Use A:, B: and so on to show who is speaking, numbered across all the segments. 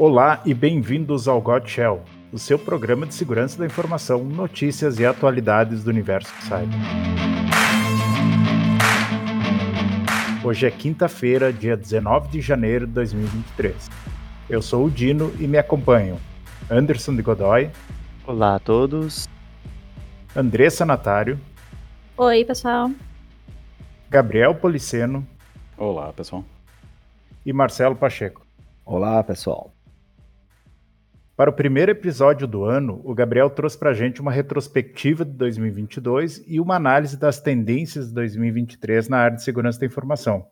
A: Olá e bem-vindos ao God Shell, o seu programa de segurança da informação, notícias e atualidades do universo cyber. Hoje é quinta-feira, dia 19 de janeiro de 2023. Eu sou o Dino e me acompanham Anderson de Godoy.
B: Olá a todos.
A: Andressa Natário.
C: Oi, pessoal.
A: Gabriel Policeno.
D: Olá, pessoal.
A: E Marcelo Pacheco.
E: Olá, pessoal.
A: Para o primeiro episódio do ano, o Gabriel trouxe para a gente uma retrospectiva de 2022 e uma análise das tendências de 2023 na área de segurança da informação.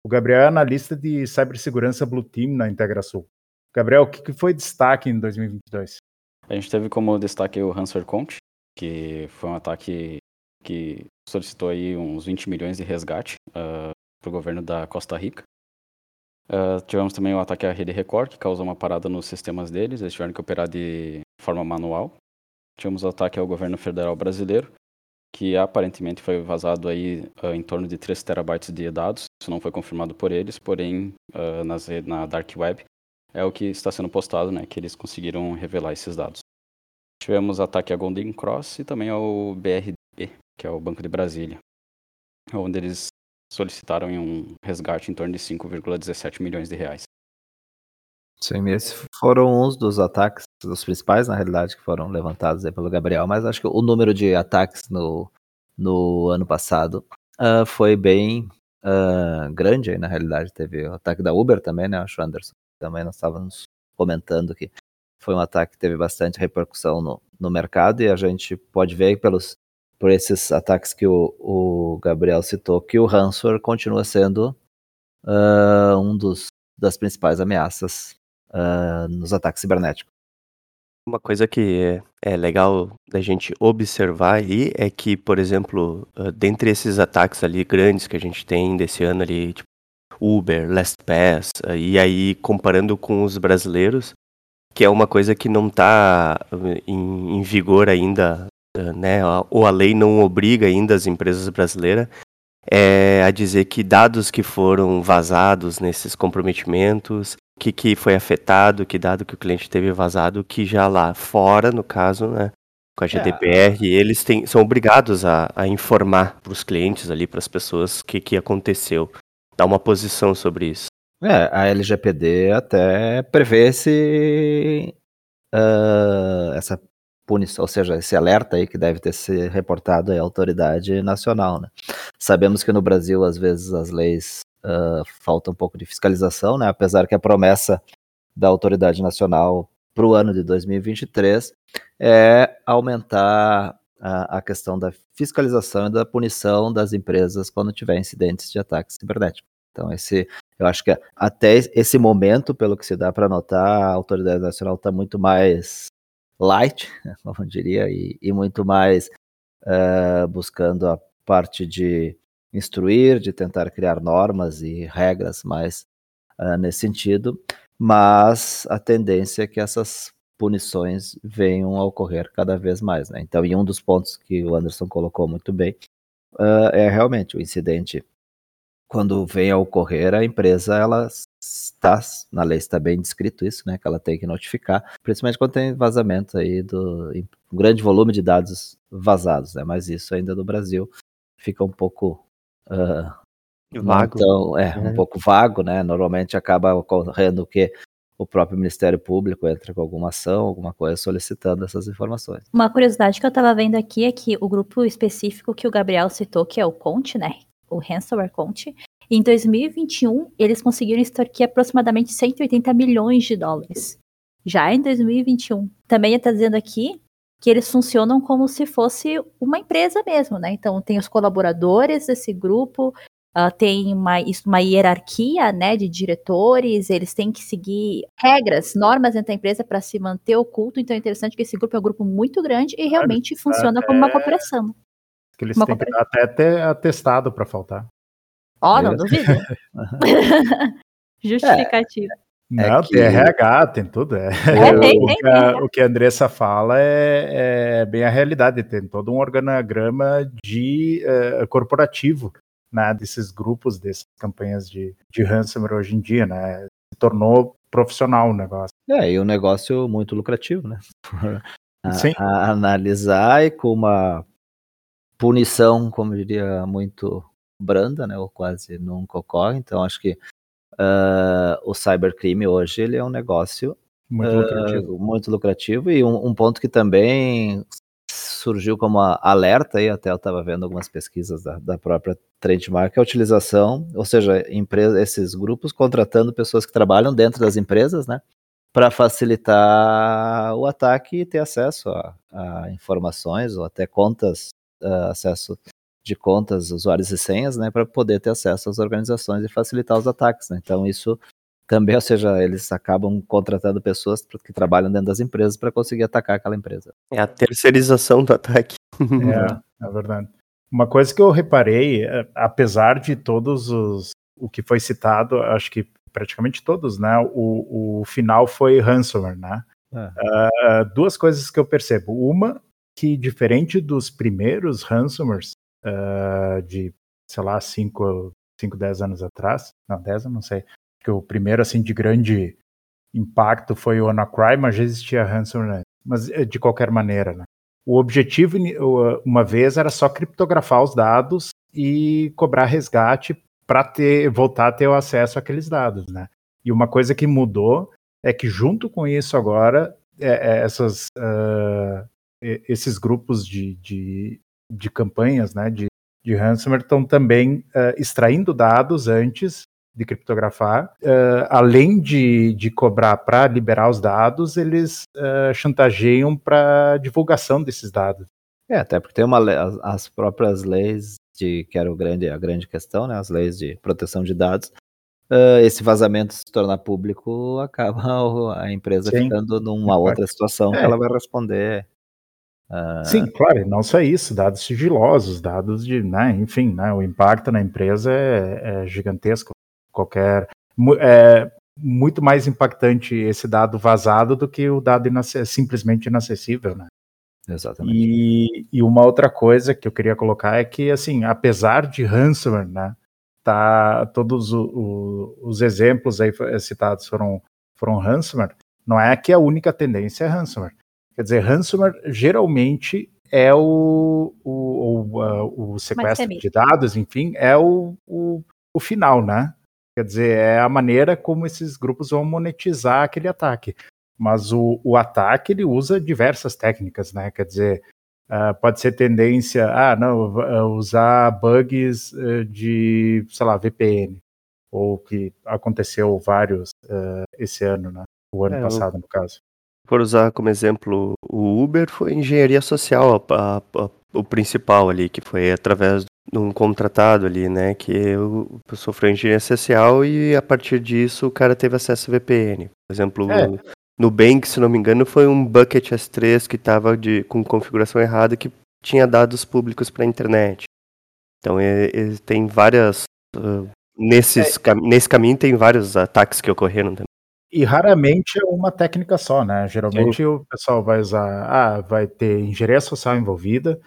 A: O Gabriel é analista de cibersegurança Blue Team na IntegraSul. Gabriel, o que foi destaque em 2022?
D: A gente teve como destaque o Ransomware Count, que foi um ataque que solicitou aí uns 20 milhões de resgate uh, para o governo da Costa Rica. Uh, tivemos também o ataque à rede Record, que causou uma parada nos sistemas deles, eles tiveram que operar de forma manual. Tivemos o ataque ao governo federal brasileiro, que aparentemente foi vazado aí uh, em torno de 3 terabytes de dados. Isso não foi confirmado por eles, porém uh, nas, na Dark Web é o que está sendo postado, né, que eles conseguiram revelar esses dados. Tivemos ataque a Golden Cross e também ao BRD, que é o Banco de Brasília, onde eles solicitaram um resgate em torno de 5,17 milhões de reais.
E: Sim, esses foram uns dos ataques, os principais, na realidade, que foram levantados pelo Gabriel, mas acho que o número de ataques no, no ano passado uh, foi bem uh, grande, aí, na realidade. Teve o ataque da Uber também, né, acho, Anderson, também nós estávamos comentando que foi um ataque que teve bastante repercussão no, no mercado e a gente pode ver pelos por esses ataques que o, o Gabriel citou, que o ransomware continua sendo uh, um dos das principais ameaças uh, nos ataques cibernéticos.
B: Uma coisa que é, é, legal da gente observar aí é que, por exemplo, uh, dentre esses ataques ali grandes que a gente tem desse ano ali, tipo Uber, LastPass, uh, e aí comparando com os brasileiros, que é uma coisa que não está em, em, vigor ainda né, ou a lei não obriga ainda as empresas brasileiras é, a dizer que dados que foram vazados nesses comprometimentos, o que, que foi afetado, que dado que o cliente teve vazado, que já lá fora, no caso, né, com a GDPR, é. eles têm, são obrigados a, a informar para os clientes ali, para as pessoas, o que, que aconteceu. Dar uma posição sobre isso.
E: É, a LGPD até prevê esse, uh, essa punição, ou seja, esse alerta aí que deve ter sido reportado à autoridade nacional, né? Sabemos que no Brasil, às vezes, as leis uh, falta um pouco de fiscalização, né? Apesar que a promessa da autoridade nacional para o ano de 2023 é aumentar a, a, questão da fiscalização e da punição das empresas quando tiver incidentes de ataque cibernético. Então, esse, eu acho que até esse momento, pelo que se dá para notar, a autoridade nacional está muito mais light, como diria, e, e muito mais uh, buscando a parte de instruir, de tentar criar normas e regras mais uh, nesse sentido, mas a tendência é que essas punições venham a ocorrer cada vez mais. Né? Então, e um dos pontos que o Anderson colocou muito bem uh, é realmente o incidente quando vem a ocorrer, a empresa ela está, na lei está bem descrito isso, né, que ela tem que notificar, principalmente quando tem vazamento aí do um grande volume de dados vazados, né, mas isso ainda no Brasil fica um pouco uh, vago, então, é, é, um pouco vago, né, normalmente acaba ocorrendo o que o próprio Ministério Público entra com alguma ação, alguma coisa solicitando essas informações.
C: Uma curiosidade que eu estava vendo aqui é que o grupo específico que o Gabriel citou, que é o Conte, né, o ransomware Conte, em 2021, eles conseguiram extorquir aproximadamente 180 milhões de dólares. Já em 2021. Também está dizendo aqui que eles funcionam como se fosse uma empresa mesmo, né? Então, tem os colaboradores desse grupo, uh, tem uma, uma hierarquia, né, de diretores, eles têm que seguir regras, normas dentro da empresa para se manter oculto. Então, é interessante que esse grupo é um grupo muito grande e realmente funciona como uma cooperação.
A: Que eles uma têm que dar até ter atestado para faltar.
C: Ó, oh, não duvido. Justificativa.
A: É. Não, é que... tem RH, tem tudo. É. é o, tem, que a, o, que a, Andressa fala é, é, bem a realidade. Tem todo um organograma de uh, corporativo né, desses grupos, dessas campanhas de, de ransomware hoje em dia. Né? Se tornou profissional o negócio.
E: É, e um negócio muito lucrativo, né? a,
A: Sim.
E: a analisar e com uma punição, como eu diria, muito branda, né? Ou quase nunca ocorre. Então, acho que uh, o cybercrime hoje ele é um negócio
A: Muito
E: uh,
A: lucrativo.
E: muito lucrativo e um, um, ponto que também surgiu como alerta aí, até eu estava vendo algumas pesquisas da, da própria Trendmark, é a utilização, ou seja, empresa, esses grupos contratando pessoas que trabalham dentro das empresas, né? para facilitar o ataque e ter acesso a, a informações ou até contas, uh, acesso de contas, usuários e senhas, né, para poder ter acesso às organizações e facilitar os ataques. Né? Então isso também, ou seja, eles acabam contratando pessoas que trabalham dentro das empresas para conseguir atacar aquela empresa.
B: É a terceirização do ataque.
A: É, é verdade. Uma coisa que eu reparei, é, apesar de todos os o que foi citado, acho que praticamente todos, né? O, o final foi ransomware, né? É. Uh, duas coisas que eu percebo. Uma, que diferente dos primeiros ransomwares uh, de, sei lá, 5, 5, 10 anos atrás, não, 10 eu não sei, que o primeiro, assim, de grande impacto foi o WannaCry, mas já existia ransomware, mas eh, de qualquer maneira, né? O objetivo, uma vez, era só criptografar os dados e cobrar resgate para ter voltar a ter o acesso àqueles dados, né? E uma coisa que mudou é que junto com isso agora é, é essas, uh, esses grupos de, de, de, campanhas, né, de, de ransomware estão também uh, extraindo dados antes de criptografar, uh, além de, de cobrar para liberar os dados, eles chantageiam para divulgação desses dados.
E: É, até porque tem uma as próprias leis de que era o grande, a grande questão, né, as leis de proteção de dados, uh, esse vazamento se tornar público, acaba a empresa Sim. ficando numa outra situação é. que ela vai responder.
A: Uh... Sim, claro, não só isso, dados sigilosos, dados de, né, enfim, né, o impacto na empresa é, é gigantesco. Qualquer, é muito mais impactante esse dado vazado do que o dado simplesmente inacessível, né?
E: Exatamente.
A: E, e, uma outra coisa que eu queria colocar é que, assim, apesar de ransomware, né, tá, todos o, o, os exemplos aí citados foram, foram ransomware, não é que a única tendência é ransomware. Quer dizer, ransomware geralmente é o, o, o, o sequestro de dados, enfim, é o, o, o final, né? Quer dizer, é a maneira como esses grupos vão monetizar aquele ataque. Mas o, o ataque ele usa diversas técnicas, né? Quer dizer, uh, pode ser tendência, ah, não, ah, usar bugs uh, de, sei lá, VPN, ou que aconteceu vários uh, esse ano, né? O ano é, passado, eu... no caso.
B: Por usar como exemplo o Uber, foi engenharia social a, a, a, o principal ali, que foi através de um contratado ali, né? Que o sofreu engenharia social e a partir disso o cara teve acesso a VPN. Por exemplo, é. Nubank, se não me engano, foi um bucket S3 que estava com configuração errada que tinha dados públicos para a internet. Então é, é, tem várias. Uh, nesses, é, nesse caminho tem vários ataques que ocorreram também.
A: E raramente é uma técnica só, né? Geralmente Sim. o pessoal vai usar. Ah, vai ter engenharia social envolvida,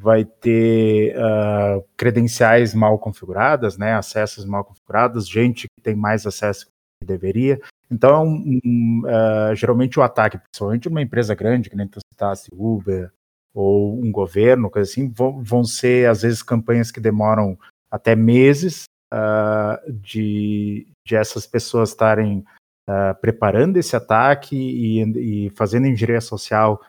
A: vai ter uh, credenciais mal configuradas, né? Acessos mal configurados, gente que tem mais acesso que deveria. Então, é um, um, uh, geralmente o ataque, principalmente uma empresa grande, que nem tu citasse, Uber, ou um governo, coisa assim, vão, vão ser, às vezes, campanhas que demoram até meses uh, de, de essas pessoas estarem uh, preparando esse ataque e, e fazendo engenharia social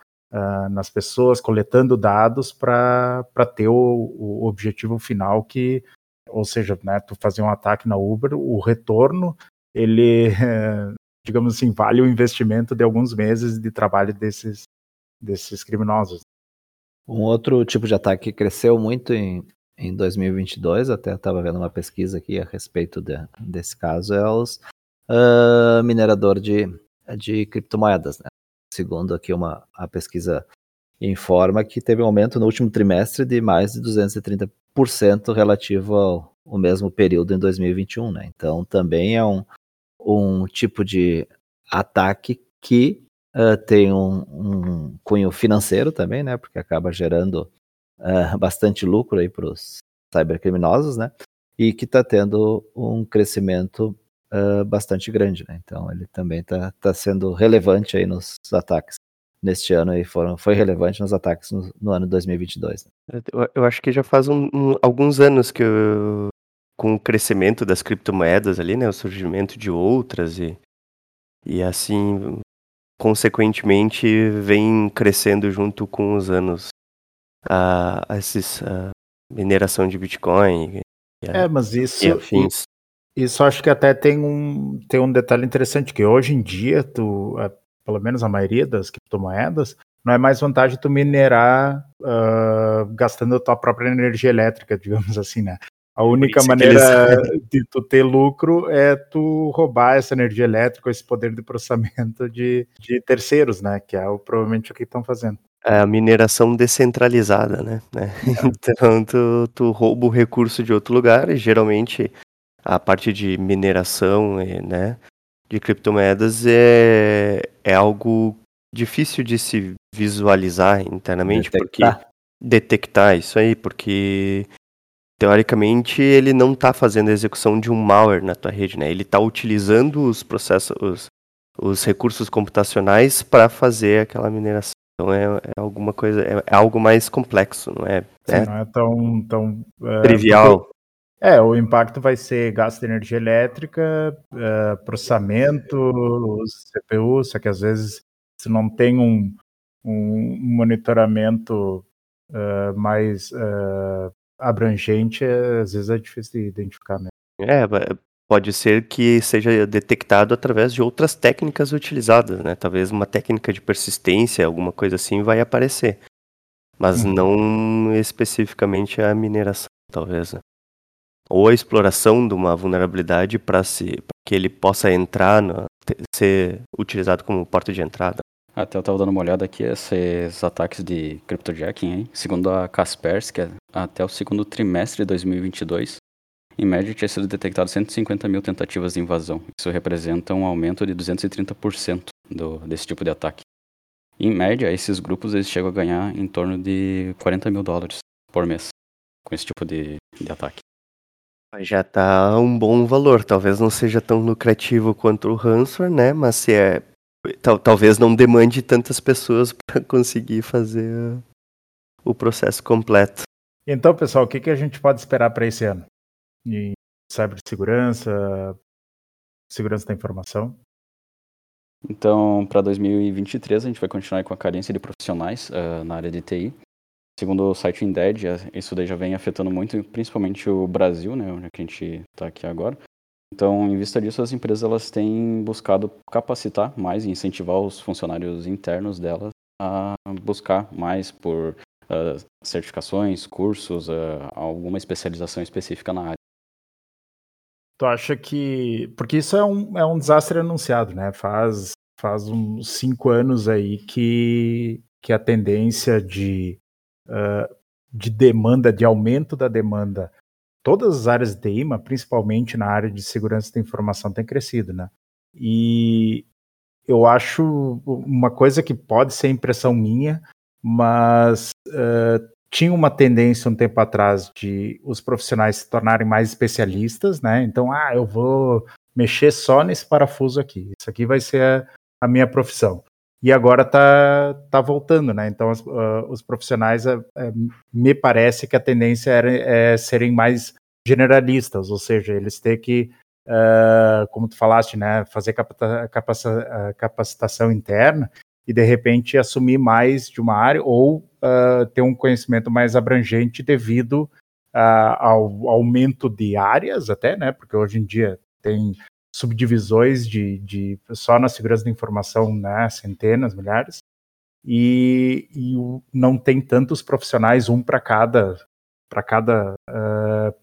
A: nas pessoas, coletando dados para ter o, o objetivo final que ou seja, né, tu fazer um ataque na Uber, o retorno ele, digamos assim, vale o investimento de alguns meses de trabalho desses, desses criminosos.
E: Um outro tipo de ataque que cresceu muito em, em 2022, até estava vendo uma pesquisa aqui a respeito de, desse caso, é os uh, minerador de, de criptomoedas. Né? Segundo aqui uma, a pesquisa informa que teve um aumento no último trimestre de mais de 230% relativo ao, ao mesmo período em 2021. Né? Então também é um, um tipo de ataque que uh, tem um, um, cunho financeiro também, né? Porque acaba gerando uh, bastante lucro aí para os cybercriminosos, né? E que está tendo um crescimento uh, bastante grande, né? Então ele também está tá sendo relevante aí nos ataques neste ano e foram, foi relevante nos ataques no, no ano 2022.
B: Né? Eu, eu, acho que já faz um, um, alguns anos que eu, com o crescimento das criptomoedas ali, né, o surgimento de outras e, e assim, consequentemente, vem crescendo junto com os anos a, a esses, a mineração de Bitcoin.
A: é, mas isso, isso, acho que até tem um, tem um detalhe interessante, que hoje em dia, tu, pelo menos a maioria das criptomoedas, não é mais vantagem tu minerar uh, gastando a tua própria energia elétrica, digamos assim, né? A única maneira eles... de tu ter lucro é tu roubar essa energia elétrica, esse poder de processamento de, de terceiros, né? Que é o, provavelmente o que estão fazendo.
B: É a mineração descentralizada, né? É. Então tu, tu rouba o recurso de outro lugar e geralmente a parte de mineração, né? De criptomoedas é, é algo difícil de se visualizar internamente, detectar. porque detectar isso aí, porque teoricamente ele não está fazendo a execução de um malware na tua rede, né? Ele está utilizando os processos, os, os recursos computacionais para fazer aquela mineração. Então é, é alguma coisa, é, é, algo mais complexo, não é?
A: Sim, é, não é tão, tão
B: é, trivial.
A: É, o impacto vai ser gasto de energia elétrica, é, processamento, CPU, só que às vezes se não tem um, um monitoramento uh, mais uh, abrangente, às vezes é difícil de identificar mesmo.
B: É, pode ser que seja detectado através de outras técnicas utilizadas, né? Talvez uma técnica de persistência, alguma coisa assim, vai aparecer. Mas uhum. não especificamente a mineração, talvez. Né? Ou a exploração de uma vulnerabilidade para que ele possa entrar, no, ser utilizado como porta de entrada.
D: Até eu estava dando uma olhada aqui, esses ataques de cryptojacking, hein? segundo a Kaspersky, é até o segundo trimestre de 2022, em média tinha sido detectado 150 mil tentativas de invasão. Isso representa um aumento de 230% do, desse tipo de ataque. Em média, esses grupos eles chegam a ganhar em torno de 40 mil dólares por mês com esse tipo de, de ataque.
B: Já tá um bom valor, talvez não seja tão lucrativo quanto o ransomware, né? Mas se é Tal, talvez não demande tantas pessoas para conseguir fazer o processo completo.
A: Então, pessoal, o que, que a gente pode esperar para esse ano? Em cibersegurança, segurança da informação?
D: Então, para 2023, a gente vai continuar com a carência de profissionais uh, na área de TI. Segundo o site Indeed, isso daí já vem afetando muito, principalmente o Brasil, né, onde a gente está aqui agora. Então, em vista disso, as empresas elas têm buscado capacitar mais e incentivar os funcionários internos delas a buscar mais por uh, certificações, cursos, uh, alguma especialização específica na área.
A: Tu acha que. Porque isso é um, é um desastre anunciado, né? Faz, faz uns cinco anos aí que, que a tendência de, uh, de demanda, de aumento da demanda todas as áreas de TI, mas principalmente na área de segurança da informação, tem crescido, né? E eu acho uma coisa que pode ser impressão minha, mas uh, tinha uma tendência um tempo atrás de os profissionais se tornarem mais especialistas, né? Então, ah, eu vou mexer só nesse parafuso aqui. Isso aqui vai ser a, a minha profissão. E agora tá, tá voltando, né? Então, os, uh, os profissionais, uh, me parece que a tendência é, serem mais generalistas, ou seja, eles têm que, uh, como tu falaste, né, fazer capacita capacitação interna e de repente assumir mais de uma área ou uh, ter um conhecimento mais abrangente devido uh, ao aumento de áreas até, né, porque hoje em dia tem subdivisões de, de só na segurança da informação, né, centenas, milhares, e, e não tem tantos profissionais, um para cada para cada uh,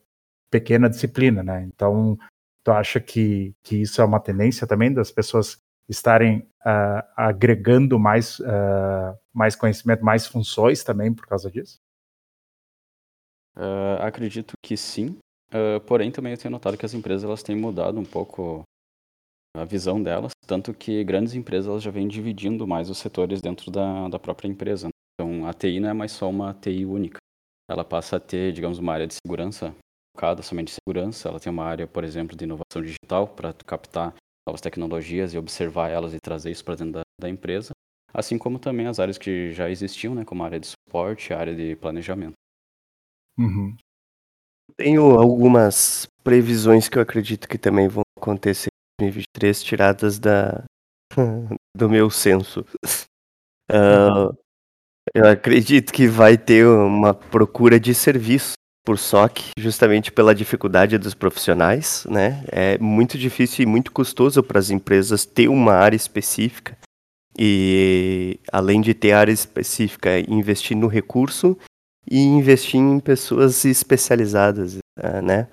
A: pequena disciplina, né? Então, tu acha que, que isso é uma tendência também das pessoas estarem uh, agregando mais, uh, mais conhecimento, mais funções também por causa disso?
D: Uh, acredito que sim. Porém, também eu tenho notado que as empresas elas têm mudado um pouco a visão delas, tanto que grandes empresas elas já vêm dividindo mais os setores dentro da, da própria empresa. Então, a TI não é mais só uma TI única. Ela passa a ter, digamos, uma área de segurança focada somente em segurança, ela tem uma área, por exemplo, de inovação digital para captar novas tecnologias e observar elas e trazer isso para dentro da, da, empresa, assim como também as áreas que já existiam, né, como a área de suporte, a área de planejamento.
A: Uhum.
B: Tenho algumas previsões que eu acredito que também vão acontecer em 2023, tiradas da, do meu senso. Uh, eu acredito que vai ter uma procura de serviço por SOC, justamente pela dificuldade dos profissionais, né? É muito difícil e muito custoso para as empresas ter uma área específica e, além de ter área específica, investir no recurso e investir em pessoas especializadas, uh, né?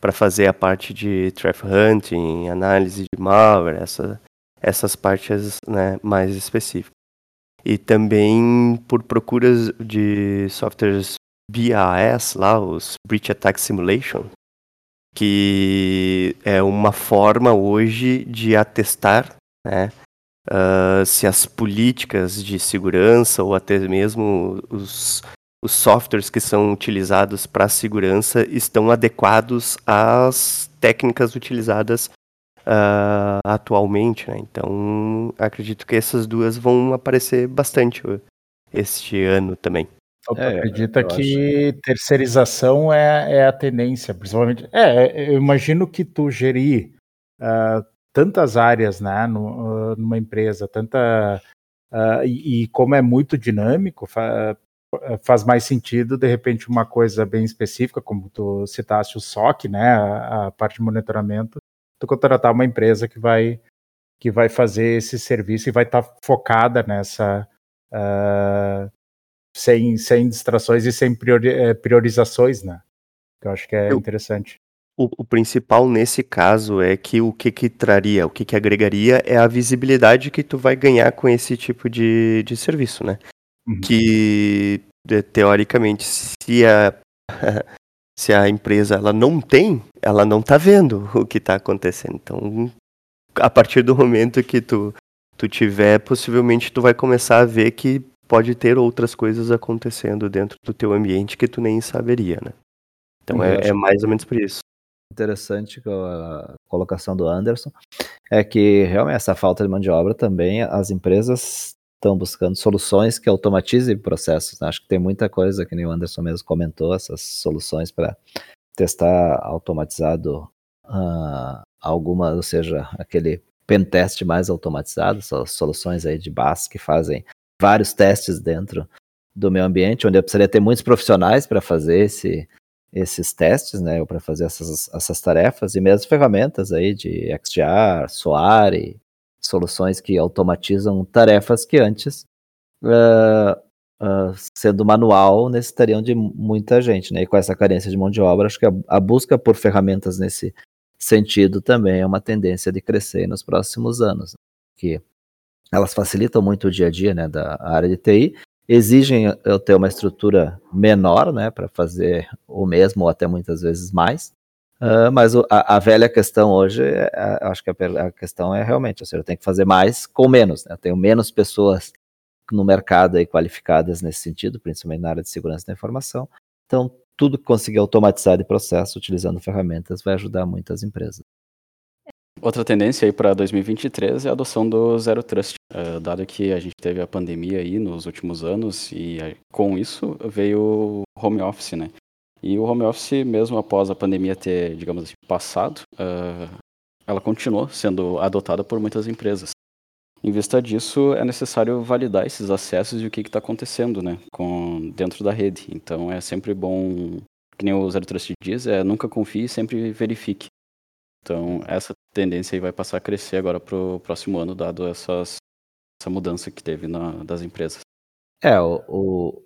B: Para fazer a parte de traffic hunting, análise de malware, essa, essas partes né, mais específicas. E também por procuras de softwares BAS, lá, os Breach Attack Simulation, que é uma forma hoje de atestar né, uh, se as políticas de segurança ou até mesmo os os softwares que são utilizados para segurança estão adequados às técnicas utilizadas uh, atualmente. Né? Então, acredito que essas duas vão aparecer bastante este ano também.
A: É, acredita que acho... terceirização é, é, a tendência, principalmente. É, eu imagino que tu gerir uh, tantas áreas né, no, uh, numa empresa, tanta. Uh, e, e, como é muito dinâmico, faz mais sentido, de repente, uma coisa bem específica, como tu citaste o SOC, né, a, a parte de monitoramento, tu contratar uma empresa que vai que vai fazer esse serviço e vai estar tá focada nessa uh, sem, sem distrações e sem priori, eh, priorizações, né? Que eu acho que é eu, interessante.
B: O, o, principal nesse caso é que o que, que traria, o que, que agregaria é a visibilidade que tu vai ganhar com esse tipo de, de serviço, né? Uhum. Que teoricamente, se a, se a empresa ela não tem, ela não está vendo o que está acontecendo. Então, a partir do momento que tu, tu tiver, possivelmente tu vai começar a ver que pode ter outras coisas acontecendo dentro do teu ambiente que tu nem saberia, né? Então é, é, mais ou menos por isso.
E: Interessante a colocação do Anderson é que realmente essa falta de mão de obra também as empresas estão buscando soluções que automatizem processos. Né? Acho que tem muita coisa, que nem o Anderson mesmo comentou, essas soluções para testar automatizado uh, alguma, ou seja, aquele pentest mais automatizado, soluções aí de BAS que fazem vários testes dentro do meu ambiente, onde eu precisaria ter muitos profissionais para fazer esse, esses testes, né, ou para fazer essas, essas tarefas, e mesmo ferramentas aí de XDR, SOAR, soluções que automatizam tarefas que antes, uh, uh, sendo manual, necessitariam de muita gente, né? E com essa carência de mão de obra, acho que a, a, busca por ferramentas nesse sentido também é uma tendência de crescer nos próximos anos, né? que elas facilitam muito o dia a dia, né, da área de TI, exigem eu ter uma estrutura menor, né, para fazer o mesmo ou até muitas vezes mais, Uh, mas o, a, a, velha questão hoje, é, a, acho que a, a, questão é realmente, ou seja, eu tenho que fazer mais com menos, né? Eu tenho menos pessoas no mercado aí qualificadas nesse sentido, principalmente na área de segurança da informação. Então, tudo que conseguir automatizar de processo utilizando ferramentas vai ajudar muitas empresas.
D: Outra tendência aí para 2023 é a adoção do Zero Trust, uh, dado que a gente teve a pandemia aí nos últimos anos e uh, com isso veio o home office, né? E o home office, mesmo após a pandemia ter, digamos assim, passado, uh, ela continuou sendo adotada por muitas empresas. Em vista disso, é necessário validar esses acessos e o que está acontecendo né, com, dentro da rede. Então é sempre bom, que nem o Zero Trust diz, é nunca confie, sempre verifique. Então essa tendência aí vai passar a crescer agora para o próximo ano, dado essas, essa mudança que teve na, das empresas.
E: É, o,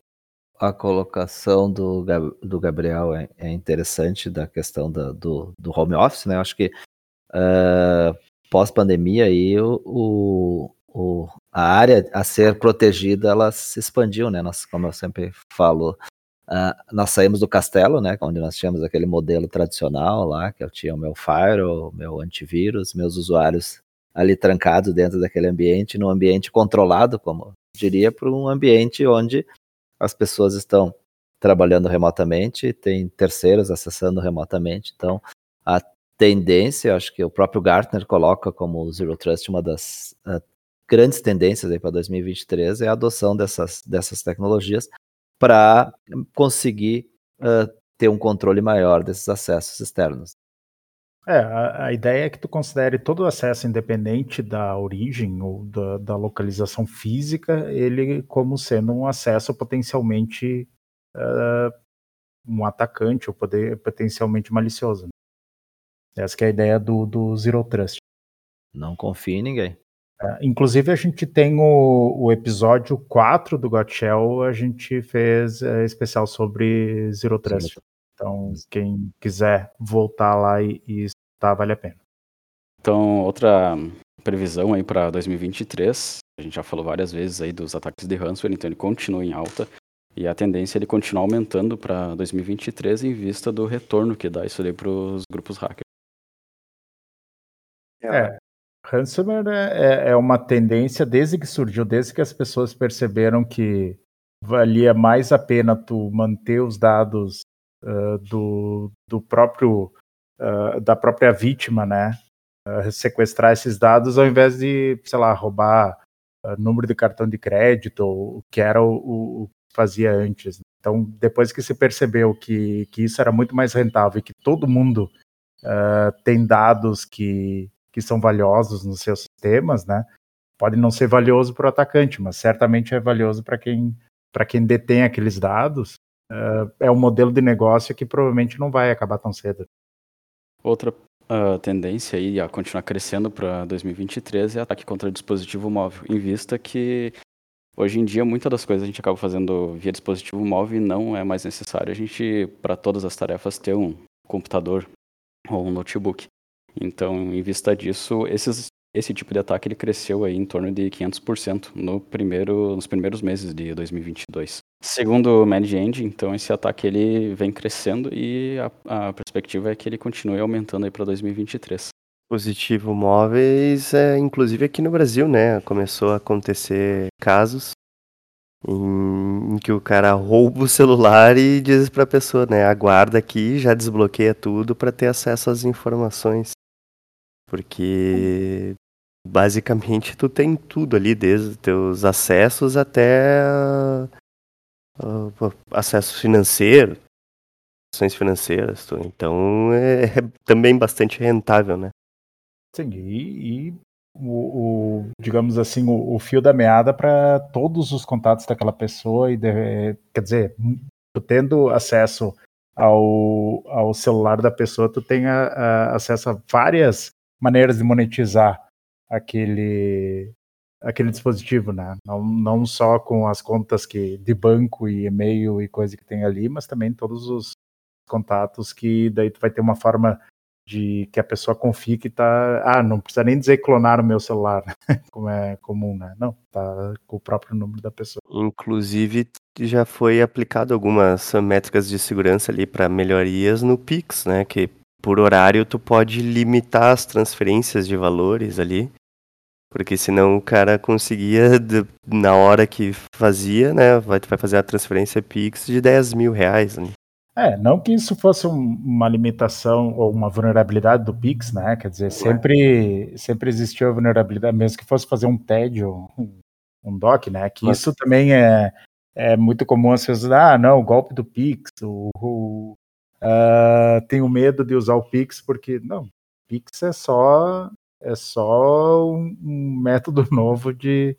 E: a colocação do, do Gabriel é, é interessante da questão da, do, do home office, né? Eu acho que uh, pós-pandemia aí o, o, a área a ser protegida ela se expandiu, né? Nós, como eu sempre falo, uh, nós saímos do castelo, né? Onde nós tínhamos aquele modelo tradicional lá, que eu tinha o meu firewall, meu antivírus, meus usuários ali trancados dentro daquele ambiente, num ambiente controlado, como diria, para um ambiente onde as pessoas estão trabalhando remotamente, tem terceiros acessando remotamente. Então, a tendência, acho que o próprio Gartner coloca como Zero Trust uma das uh, grandes tendências para 2023 é a adoção dessas, dessas tecnologias para conseguir uh, ter um controle maior desses acessos externos.
A: É, a, a, ideia é que tu considere todo o acesso independente da origem ou da, da localização física, ele como sendo um acesso potencialmente uh, um atacante ou poder, potencialmente malicioso. Né? Essa é a ideia do, do Zero Trust.
E: Não confie em ninguém.
A: É, inclusive, a gente tem o, o episódio 4 do Got Shell, a gente fez é, especial sobre Zero Trust. Sim. Então, quem quiser voltar lá e, e escutar, vale a pena.
D: Então, outra previsão aí para 2023, a gente já falou várias vezes aí dos ataques de ransomware, então ele continua em alta. E a tendência é ele continuar aumentando para 2023 em vista do retorno que dá isso aí para os grupos hackers.
A: É, ransomware é, é, é uma tendência desde que surgiu, desde que as pessoas perceberam que valia mais a pena tu manter os dados uh, do, do próprio uh, da própria vítima, né? Uh, sequestrar esses dados ao invés de, sei lá, roubar número de cartão de crédito, o que era o, o que fazia antes. Então, depois que se percebeu que, que isso era muito mais rentável e que todo mundo tem dados que, que são valiosos nos seus sistemas, né? Pode não ser valioso para o atacante, mas certamente é valioso para quem para quem detém aqueles dados uh, é um modelo de negócio que provavelmente não vai acabar tão cedo.
D: Outra uh, tendência aí a continuar crescendo para 2023 é ataque contra dispositivo móvel, em vista que hoje em dia muitas das coisas a gente acaba fazendo via dispositivo móvel e não é mais necessário a gente, para todas as tarefas, ter um computador ou um notebook. Então, em vista disso, esses esse tipo de ataque ele cresceu aí em torno de 500% no primeiro, nos primeiros meses de 2022. Segundo o Manage Engine, então esse ataque ele vem crescendo e a, a perspectiva é que ele continue aumentando aí para 2023.
B: Positivo móveis, é, inclusive aqui no Brasil, né, começou a acontecer casos em que o cara rouba o celular e diz para a pessoa, né, aguarda aqui, já desbloqueia tudo para ter acesso às informações. Porque basicamente tu tem tudo ali, desde teus acessos até uh, acesso financeiro, ações financeiras. Tu, então é, é, também bastante rentável, né?
A: Sim, e, e o, o, digamos assim, o, o fio da meada para todos os contatos daquela pessoa e de, quer dizer, tu tendo acesso ao, ao celular da pessoa, tu tem a, a, acesso a várias maneiras de monetizar aquele aquele dispositivo, né? Não, não só com as contas que de banco e e-mail e coisa que tem ali, mas também todos os contatos que daí tu vai ter uma forma de que a pessoa confie que tá, ah, não precisa nem dizer clonar o meu celular, como é comum, né? Não, tá com o próprio número da pessoa.
B: Inclusive já foi aplicado algumas métricas de segurança ali para melhorias no Pix, né, que por horário tu pode limitar as transferências de valores ali. Porque senão o cara conseguia, na hora que fazia, né? Vai, vai fazer a transferência Pix de 10 mil reais. Né?
A: É, não que isso fosse um, uma limitação ou uma vulnerabilidade do Pix, né? Quer dizer, sempre, sempre existiu a vulnerabilidade, mesmo que fosse fazer um TED ou um, um DOC, né? Que Mas... isso também é, é muito comum as pessoas, ah, não, o golpe do Pix, o, o uh, tenho medo de usar o Pix porque não, Pix é só é só um, método novo de,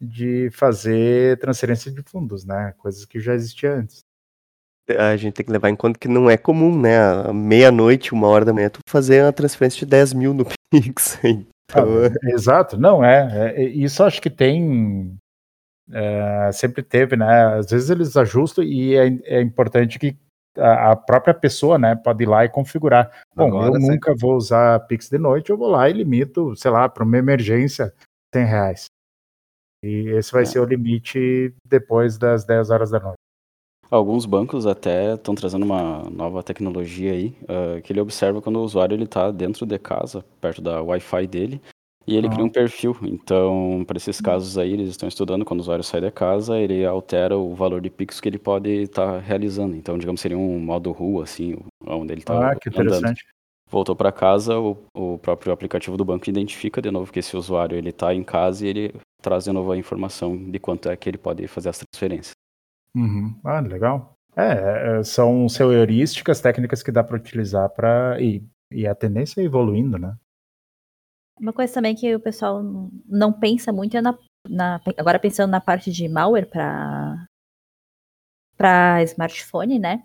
A: de fazer transferência de fundos, né? Coisas que já existia antes.
B: A gente tem que levar em conta que não é comum, né? Meia-noite, uma hora da manhã, tu fazer uma transferência de 10 mil no Pix.
A: Então... Ah, exato, não é, é, Isso acho que tem. É, sempre teve, né? Às vezes eles ajustam e é, é importante que a, própria pessoa, né, pode ir lá e configurar. Bom, Agora, eu nunca vou usar Pix de noite, eu vou lá e limito, sei lá, para uma emergência, 100 reais. E esse vai é. ser o limite depois das 10 horas da noite.
D: Alguns bancos até estão trazendo uma nova tecnologia aí, uh, que ele observa quando o usuário está dentro de casa, perto da Wi-Fi dele, E ele
A: Ah.
D: cria um perfil, então, para esses casos aí, eles estão estudando, quando o usuário sai da casa, ele altera o valor de Pix que ele pode estar realizando. Então, digamos, seria um modo rua, assim, onde ele está
A: Ah, que
D: andando.
A: interessante.
D: Voltou para casa, o, o próprio aplicativo do banco identifica de novo que esse usuário ele está em casa e ele traz de novo a informação de quanto é que ele pode fazer as transferências.
A: Uhum. Ah, legal. É, é, são, são heurísticas, técnicas que dá para utilizar para. E, e a tendência é evoluindo, né?
C: Uma coisa também que o pessoal não pensa muito é na, na- agora pensando na parte de malware para para smartphone, né?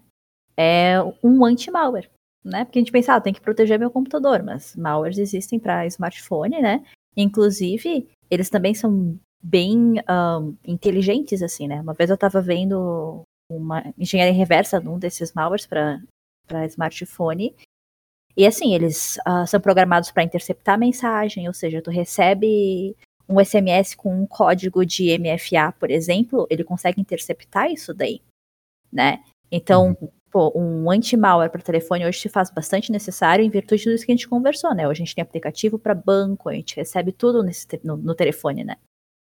C: É um anti-malware, né? Porque a gente pensa, ah, tem que proteger meu computador, mas malwares existem para smartphone, né? Inclusive, eles também são bem ahn, inteligentes, assim, né? Uma vez eu estava vendo uma engenharia reversa num desses malwares para smartphone. E assim, eles ah, são programados para interceptar a mensagem, ou seja, tu recebe um SMS com um código de MFA, por exemplo, ele consegue interceptar isso daí, né? Então, pô, um anti-malware para telefone hoje se faz bastante necessário em virtude disso que a gente conversou, né? Hoje a gente tem aplicativo para banco, a gente recebe tudo nesse no, no telefone, né?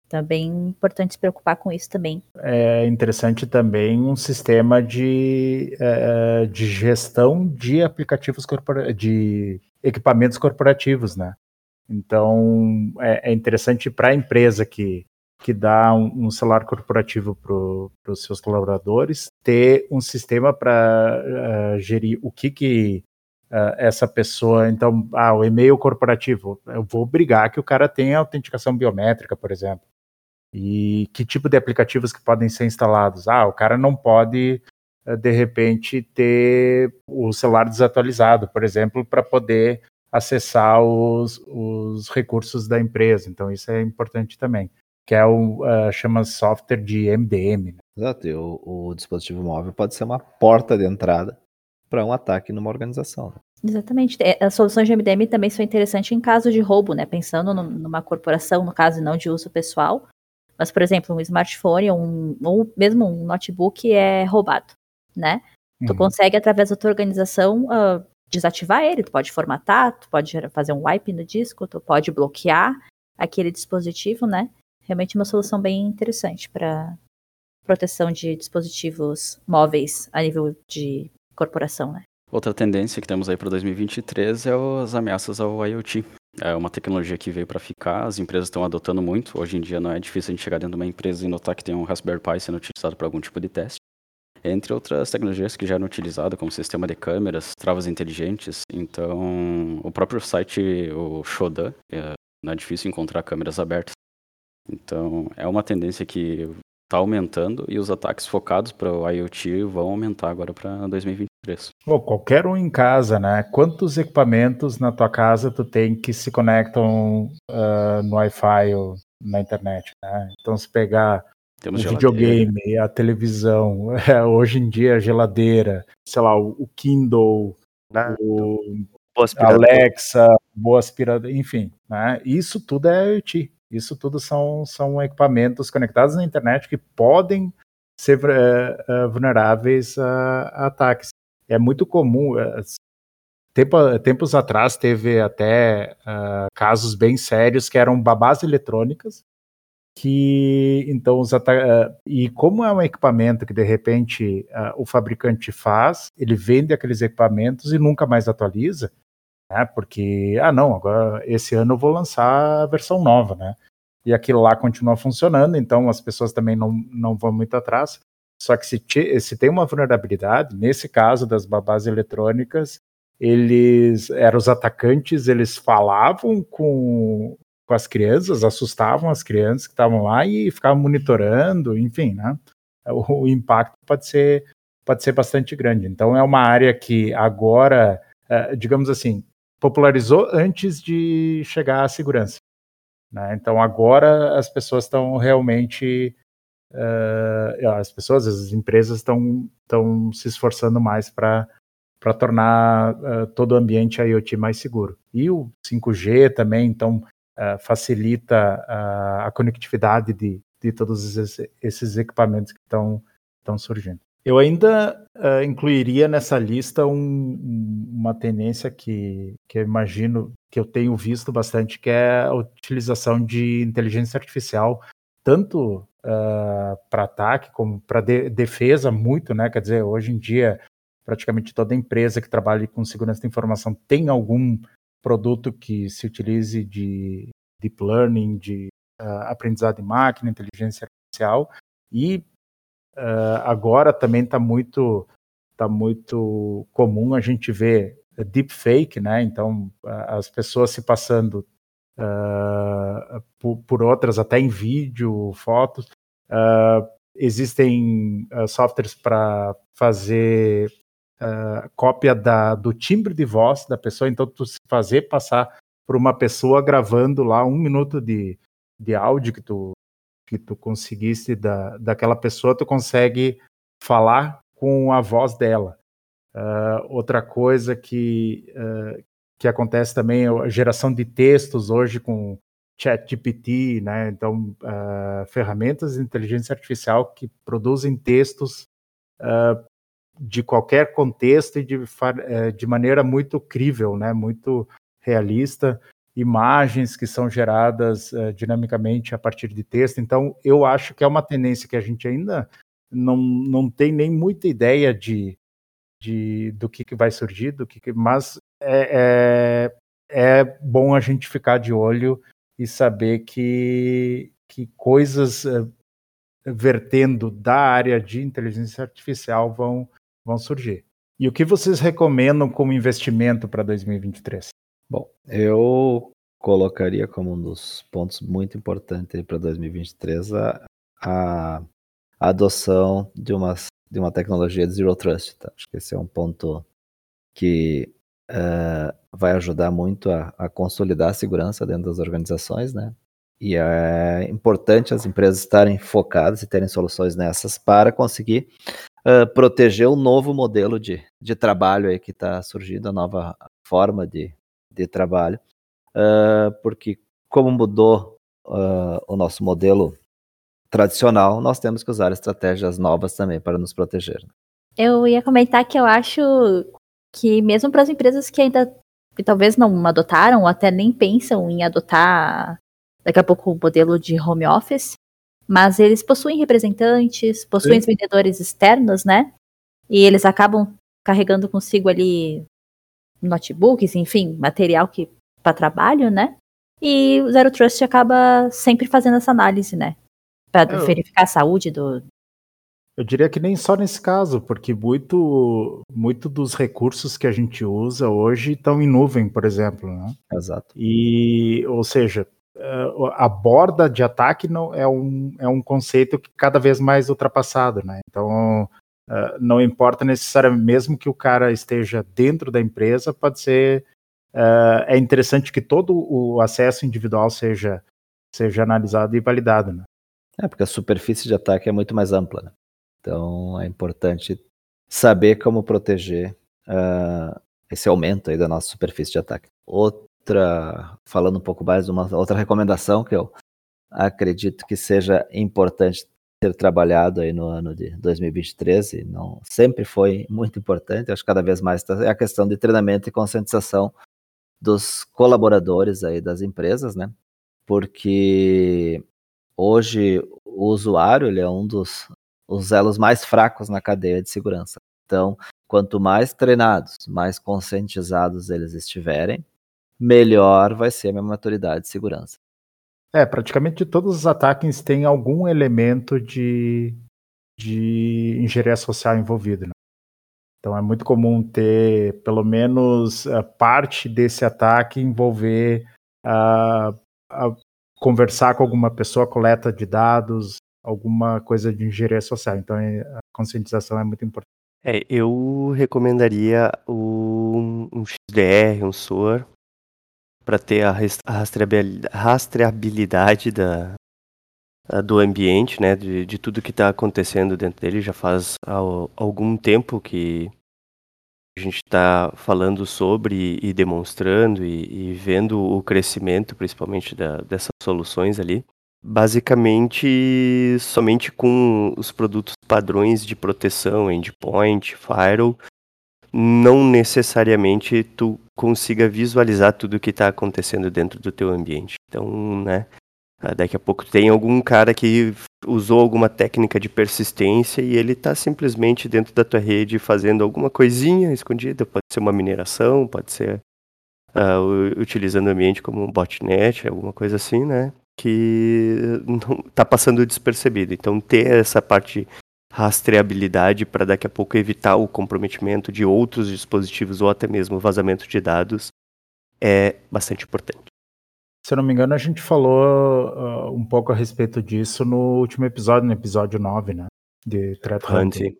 C: Então é bem importante se preocupar com isso também.
A: É interessante também um sistema de, eh, de gestão de aplicativos de equipamentos corporativos, né? Então é, é interessante para a empresa que, que dá um, celular corporativo para os seus colaboradores ter um sistema para gerir o que, que eh, essa pessoa. Então, ah, o e-mail corporativo, eu vou obrigar que o cara tenha autenticação biométrica, por exemplo. E que tipo de aplicativos que podem ser instalados? Ah, o cara não pode, eh, de repente, ter o celular desatualizado, por exemplo, para poder acessar os, os recursos da empresa. Então, isso é importante também, que é o eh, chama software de MDM. né?
E: Exato, e o, o dispositivo móvel pode ser uma porta de entrada para um ataque numa organização. né?
C: Exatamente. É, As soluções de MDM também são interessantes em caso de roubo, né? Pensando num- numa corporação, no caso, e não de uso pessoal. Mas, por exemplo, um smartphone ou, um, ou mesmo um notebook é roubado, né? Tu
A: Uhum.
C: consegue, através da tua organização, ah, desativar ele. Tu pode formatar, tu pode fazer um wipe no disco, tu pode bloquear aquele dispositivo, né? Realmente uma solução bem interessante para proteção de dispositivos móveis a nível de corporação, né?
D: Outra tendência que temos aí para 2023 é as ameaças ao IoT. É uma tecnologia que veio para ficar, as empresas estão adotando muito. Hoje em dia não é difícil a gente chegar dentro de uma empresa e notar que tem um Raspberry Pi sendo utilizado para algum tipo de teste. Entre outras tecnologias que já eram utilizadas, como sistema de câmeras, travas inteligentes. Então, o próprio site, o Shodan, é, não é difícil encontrar câmeras abertas. Então, é uma tendência que está aumentando e os ataques focados para o IoT vão aumentar agora para 2023.
A: Pô, qualquer um em casa, né? Quantos equipamentos na tua casa tu tem que se conectam ah, no Wi-Fi ou na internet, né? Então, se pegar
D: Temos
A: o
D: geladeira.
A: videogame, a televisão, é, hoje em dia a geladeira, sei lá, o, Kindle,
B: Na,
A: o
B: aspirador.
A: Alexa, boa aspiradora, enfim, né? Isso tudo é IoT. Isso tudo são, são equipamentos conectados na internet que podem ser eh, vulneráveis a, a ataques. É muito comum. eh, tempo- tempos atrás teve até ah, casos bem sérios que eram babás eletrônicas que então os e como é um equipamento que de repente ah, o fabricante faz, ele vende aqueles equipamentos e nunca mais atualiza, né? Porque ah não, agora esse ano eu vou lançar a versão nova, né? E aquilo lá continua funcionando, então as pessoas também não, não vão muito atrás. Só que se, te- se tem uma vulnerabilidade, nesse caso das babás eletrônicas, eles eram os atacantes, eles falavam com, com as crianças, assustavam as crianças que estavam lá e ficavam monitorando, enfim, né? O, o impacto pode ser, pode ser bastante grande. Então é uma área que agora, eh, digamos assim, popularizou antes de chegar à segurança. né? Então agora as pessoas estão realmente eh, as pessoas, as empresas estão se esforçando mais para para tornar eh, todo o ambiente IoT mais seguro. E o 5G também, então, eh, facilita a, conectividade de, de todos esses, esses equipamentos que estão surgindo. Eu ainda uh, incluiria nessa lista um, uma tendência que, que eu imagino que eu tenho visto bastante, que é a utilização de inteligência artificial, tanto uh, para ataque como para de, defesa, muito, né? Quer dizer, hoje em dia, praticamente toda empresa que trabalha com segurança da informação tem algum produto que se utilize de deep learning, de uh, aprendizado de máquina, inteligência artificial, e uh, agora também está muito, tá muito comum a gente ver deepfake, né? Então, as pessoas se passando uh, por, por, outras, até em vídeo, fotos. Uh, existem softwares para fazer cópia da, do timbre de voz da pessoa, então tu se fazer passar por uma pessoa gravando lá um minuto de, de áudio que tu, que tu conseguisse da, daquela pessoa, tu consegue falar com a voz dela. Uh, outra coisa que, uh, que acontece também é a geração de textos hoje com ChatGPT, né? Então, uh, ferramentas de inteligência artificial que produzem textos de qualquer contexto e de, eh, de maneira muito crível, né? Muito realista, imagens que são geradas dinamicamente a partir de texto. Então, eu acho que é uma tendência que a gente ainda não, não tem nem muita ideia de de, do que, que vai surgir, do que, que mas é, é, é, bom a gente ficar de olho e saber que, que coisas uh, vertendo da área de inteligência artificial vão, vão surgir. E o que vocês recomendam como investimento para 2023?
E: Bom, eu colocaria como um dos pontos muito importantes para 2023 a, a adoção de umas de uma tecnologia de Zero Trust. Tá? Acho que esse é um ponto que uh, vai ajudar muito a, a, consolidar a segurança dentro das organizações, né? E é importante as empresas estarem focadas e terem soluções nessas para conseguir uh, proteger o novo modelo de, de trabalho aí que está surgindo, a nova forma de, de trabalho, uh, porque como mudou o nosso modelo tradicional, nós temos que usar estratégias novas também para nos proteger. Né?
C: Eu ia comentar que eu acho que mesmo para as empresas que ainda que talvez não adotaram ou até nem pensam em adotar daqui a pouco o modelo de home office, mas eles possuem representantes, possuem Sim. vendedores externos, né? E eles acabam carregando consigo ali notebooks, enfim, material que para trabalho, né? E o Zero Trust acaba sempre fazendo essa análise, né? Para é, verificar a saúde do.
A: Eu diria que nem só nesse caso, porque muito, muito dos recursos que a gente usa hoje estão em nuvem, por exemplo. Né?
E: Exato.
A: E, ou seja, eh, a borda de ataque não é um, é um conceito que cada vez mais ultrapassado, né? Então, eh, não importa necessariamente, mesmo que o cara esteja dentro da empresa, pode ser. Eh, é interessante que todo o acesso individual seja, seja analisado e validado, né?
E: É, porque a superfície de ataque é muito mais ampla. Né? Então é importante saber como proteger uh, esse aumento aí da nossa superfície de ataque. Outra, falando um pouco mais, uma outra recomendação que eu acredito que seja importante ser trabalhado aí no ano de 2023 e não sempre foi muito importante, acho que cada vez mais tá, é a questão de treinamento e conscientização dos colaboradores aí das empresas, né? Porque Hoje, o usuário ele é um dos os elos mais fracos na cadeia de segurança. Então, quanto mais treinados, mais conscientizados eles estiverem, melhor vai ser a minha maturidade de segurança.
A: É, praticamente todos os ataques têm algum elemento de, de engenharia social envolvido. Né? Então é muito comum ter pelo menos uh, parte desse ataque envolver uh, a conversar com alguma pessoa, coleta de dados, alguma coisa de engenharia social. Então a conscientização é muito importante.
B: É, eu recomendaria um, um XDR, um SOAR, para ter a rastreabilidade da, do ambiente, né, de, de tudo que está acontecendo dentro dele. Já faz algum tempo que a gente está falando sobre e demonstrando e, e, vendo o crescimento, principalmente da, dessas soluções ali. basicamente somente com os produtos padrões de proteção, endpoint, firewall, não necessariamente tu consiga visualizar tudo o que está acontecendo dentro do teu ambiente. Então, né, ah, daqui a pouco tem algum cara que usou alguma técnica de persistência e ele está simplesmente dentro da tua rede fazendo alguma coisinha escondida, pode ser uma mineração, pode ser uh, utilizando o ambiente como um botnet, alguma coisa assim, né? Que está passando despercebido. Então ter essa parte rastreabilidade para daqui a pouco evitar o comprometimento de outros dispositivos ou até mesmo vazamento de dados é bastante importante.
A: Se eu não me engano, a gente falou uh, um pouco a respeito disso no último episódio, no episódio 9, né? De Threat Hunting.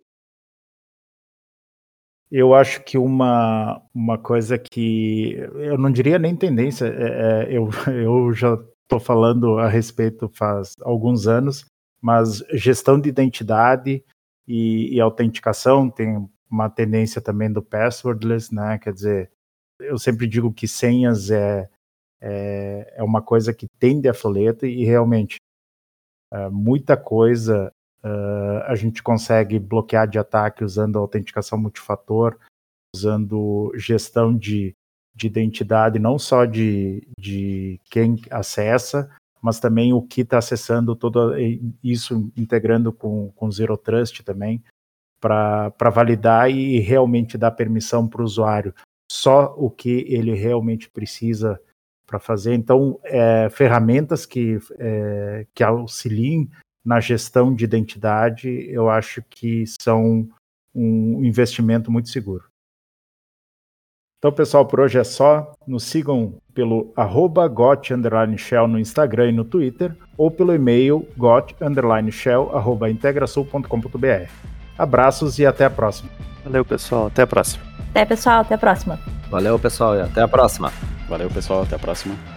A: Eu acho que uma, uma coisa que eu não diria nem tendência, é, é, eu, eu já estou falando a respeito faz alguns anos, mas gestão de identidade e, e, autenticação tem uma tendência também do passwordless, né? Quer dizer, eu sempre digo que senhas é, é, é uma coisa que tende a folheta e realmente é, muita coisa Uh, a gente consegue bloquear de ataque usando autenticação multifator, usando gestão de, de identidade, não só de, de quem acessa, mas também o que está acessando, todo isso integrando com, com Zero Trust também, para validar e realmente dar permissão para o usuário só o que ele realmente precisa para fazer. Então, é, ferramentas que, é, que auxiliem na gestão de identidade, eu acho que são um investimento muito seguro. Então, pessoal, por hoje é só. Nos sigam pelo arroba got shell no Instagram e no Twitter ou pelo e-mail got shell arroba integrasul.com.br. Abraços e até a próxima.
B: Valeu, pessoal. Até a próxima.
C: Até, pessoal. Até a próxima.
E: Valeu, pessoal. E até a próxima.
D: Valeu, pessoal. Até a próxima.